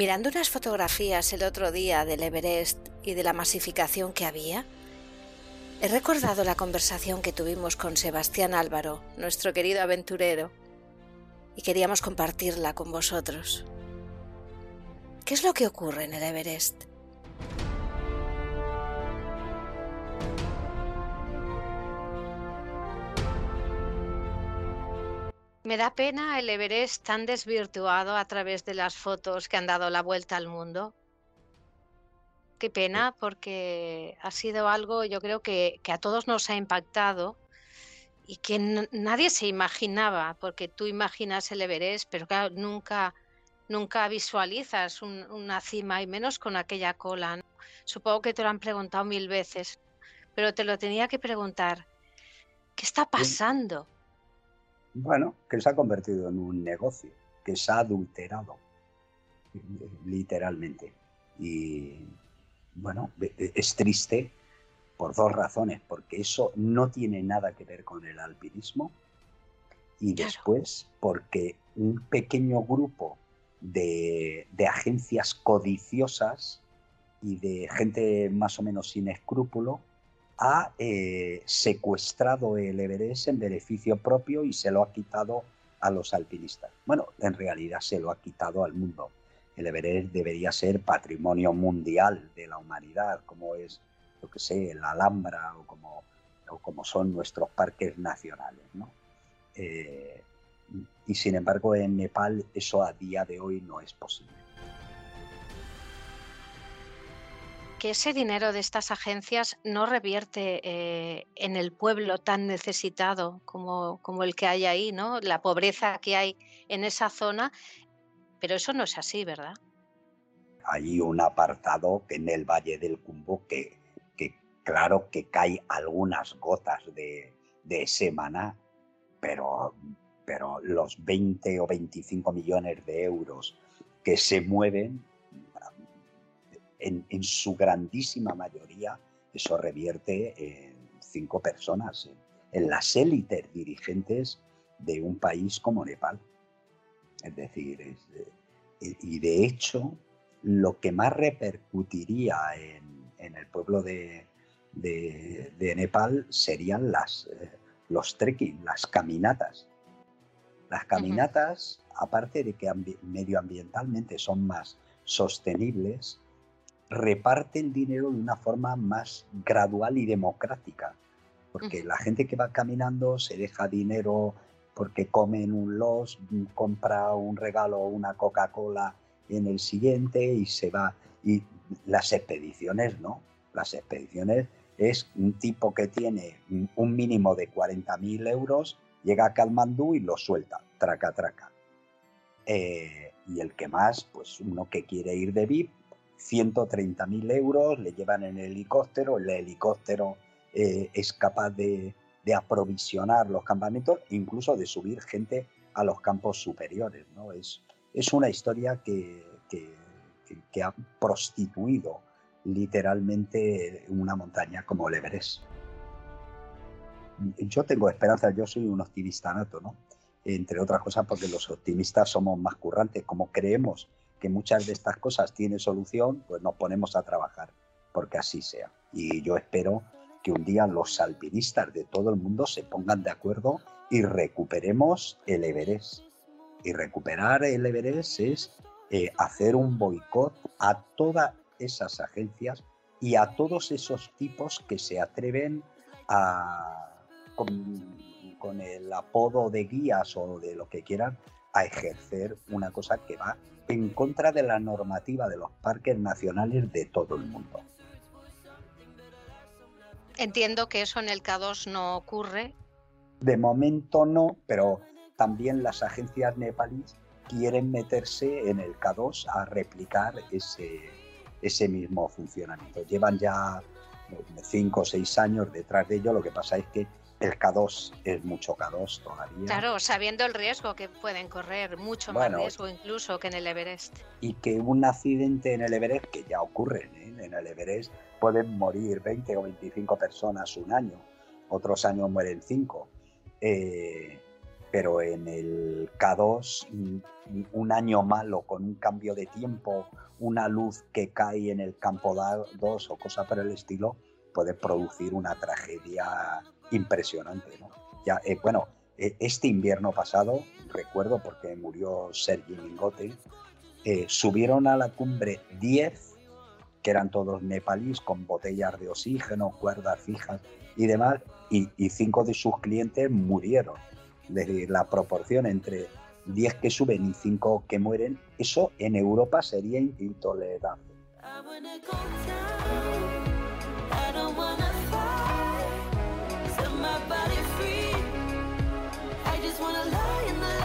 Mirando unas fotografías el otro día del Everest y de la masificación que había, he recordado la conversación que tuvimos con Sebastián Álvaro, nuestro querido aventurero, y queríamos compartirla con vosotros. ¿Qué es lo que ocurre en el Everest? Me da pena el Everest tan desvirtuado a través de las fotos que han dado la vuelta al mundo. Qué pena porque ha sido algo yo creo que, que a todos nos ha impactado y que nadie se imaginaba, porque tú imaginas el Everest, pero claro, nunca, nunca visualizas una cima y menos con aquella cola. Supongo que te lo han preguntado mil veces, pero te lo tenía que preguntar. ¿Qué está pasando? Bueno, que se ha convertido en un negocio, que se ha adulterado, literalmente. Y bueno, es triste por dos razones, porque eso no tiene nada que ver con el alpinismo y después porque un pequeño grupo de, agencias codiciosas y de gente más o menos sin escrúpulo ha eh, secuestrado el Everest en beneficio propio y se lo ha quitado a los alpinistas. Bueno, en realidad se lo ha quitado al mundo. El Everest debería ser patrimonio mundial de la humanidad, como es yo que sé, la Alhambra o como, como son nuestros parques nacionales. ¿no? Eh, y sin embargo en Nepal eso a día de hoy no es posible. Que ese dinero de estas agencias no revierte eh, en el pueblo tan necesitado como, como, el que hay ahí, ¿no? La pobreza que hay en esa zona, pero eso no es así, ¿verdad? Hay un apartado en el Valle del Cumbo que Claro que cae algunas gotas de, de semana, pero, pero los 20 o 25 millones de euros que se mueven, en, su grandísima mayoría, eso revierte en cinco personas, en, las élites dirigentes de un país como Nepal. Es decir, y de hecho, lo que más repercutiría en el pueblo de, de, Nepal serían las, eh, los trekking, las caminatas. Las caminatas, aparte de que medioambientalmente son más sostenibles, reparten dinero de una forma más gradual y democrática. Porque la gente que va caminando se deja dinero porque come en un los, compra un regalo o una Coca-Cola en el siguiente y se va. Y las expediciones, ¿no? Las expediciones es un tipo que tiene un mínimo de 40.000 euros, llega a Kalmandú y lo suelta, traca, traca. Eh, y el que más, pues uno que quiere ir de VIP, 130.000 euros, le llevan en el helicóptero, el helicóptero eh, es capaz de, aprovisionar los campamentos, incluso de subir gente a los campos superiores. ¿no? Es, es una historia que, que ha prostituido literalmente una montaña como el Everest. Yo tengo esperanza, yo soy un optimista nato, ¿no? Entre otras cosas porque los optimistas somos más currantes, como creemos que muchas de estas cosas tienen solución, pues nos ponemos a trabajar porque así sea. Y yo espero que un día los alpinistas de todo el mundo se pongan de acuerdo y recuperemos el Everest. Y recuperar el Everest es eh, hacer un boicot a toda esas agencias y a todos esos tipos que se atreven a, con, el apodo de guías o de lo que quieran, a ejercer una cosa que va en contra de la normativa de los parques nacionales de todo el mundo. Entiendo que eso en el K2 no ocurre. De momento no, pero también las agencias nepalíes quieren meterse en el K2 a replicar ese, ese mismo funcionamiento. Llevan ya cinco o seis años detrás de ello, lo que pasa es que el K2 es mucho K2 todavía. Claro, sabiendo el riesgo que pueden correr, mucho más riesgo incluso que en el Everest. Y que un accidente en el Everest, que ya ocurre ¿eh? en el Everest, pueden morir 20 o 25 personas un año, otros años mueren 5. Eh, pero en el K2, un año malo con un cambio de tiempo, una luz que cae en el campo 2 o cosa por el estilo, puede producir una tragedia impresionante. ¿no? Ya, eh, bueno, eh, este invierno pasado, recuerdo porque murió Sergi Mingote, eh, subieron a la cumbre 10, que eran todos nepalíes, con botellas de oxígeno, cuerdas fijas y demás, y, y cinco de sus clientes murieron. Es decir, la proporción entre 10 que suben y 5 que mueren, eso en Europa sería intolerable. wanna lie in the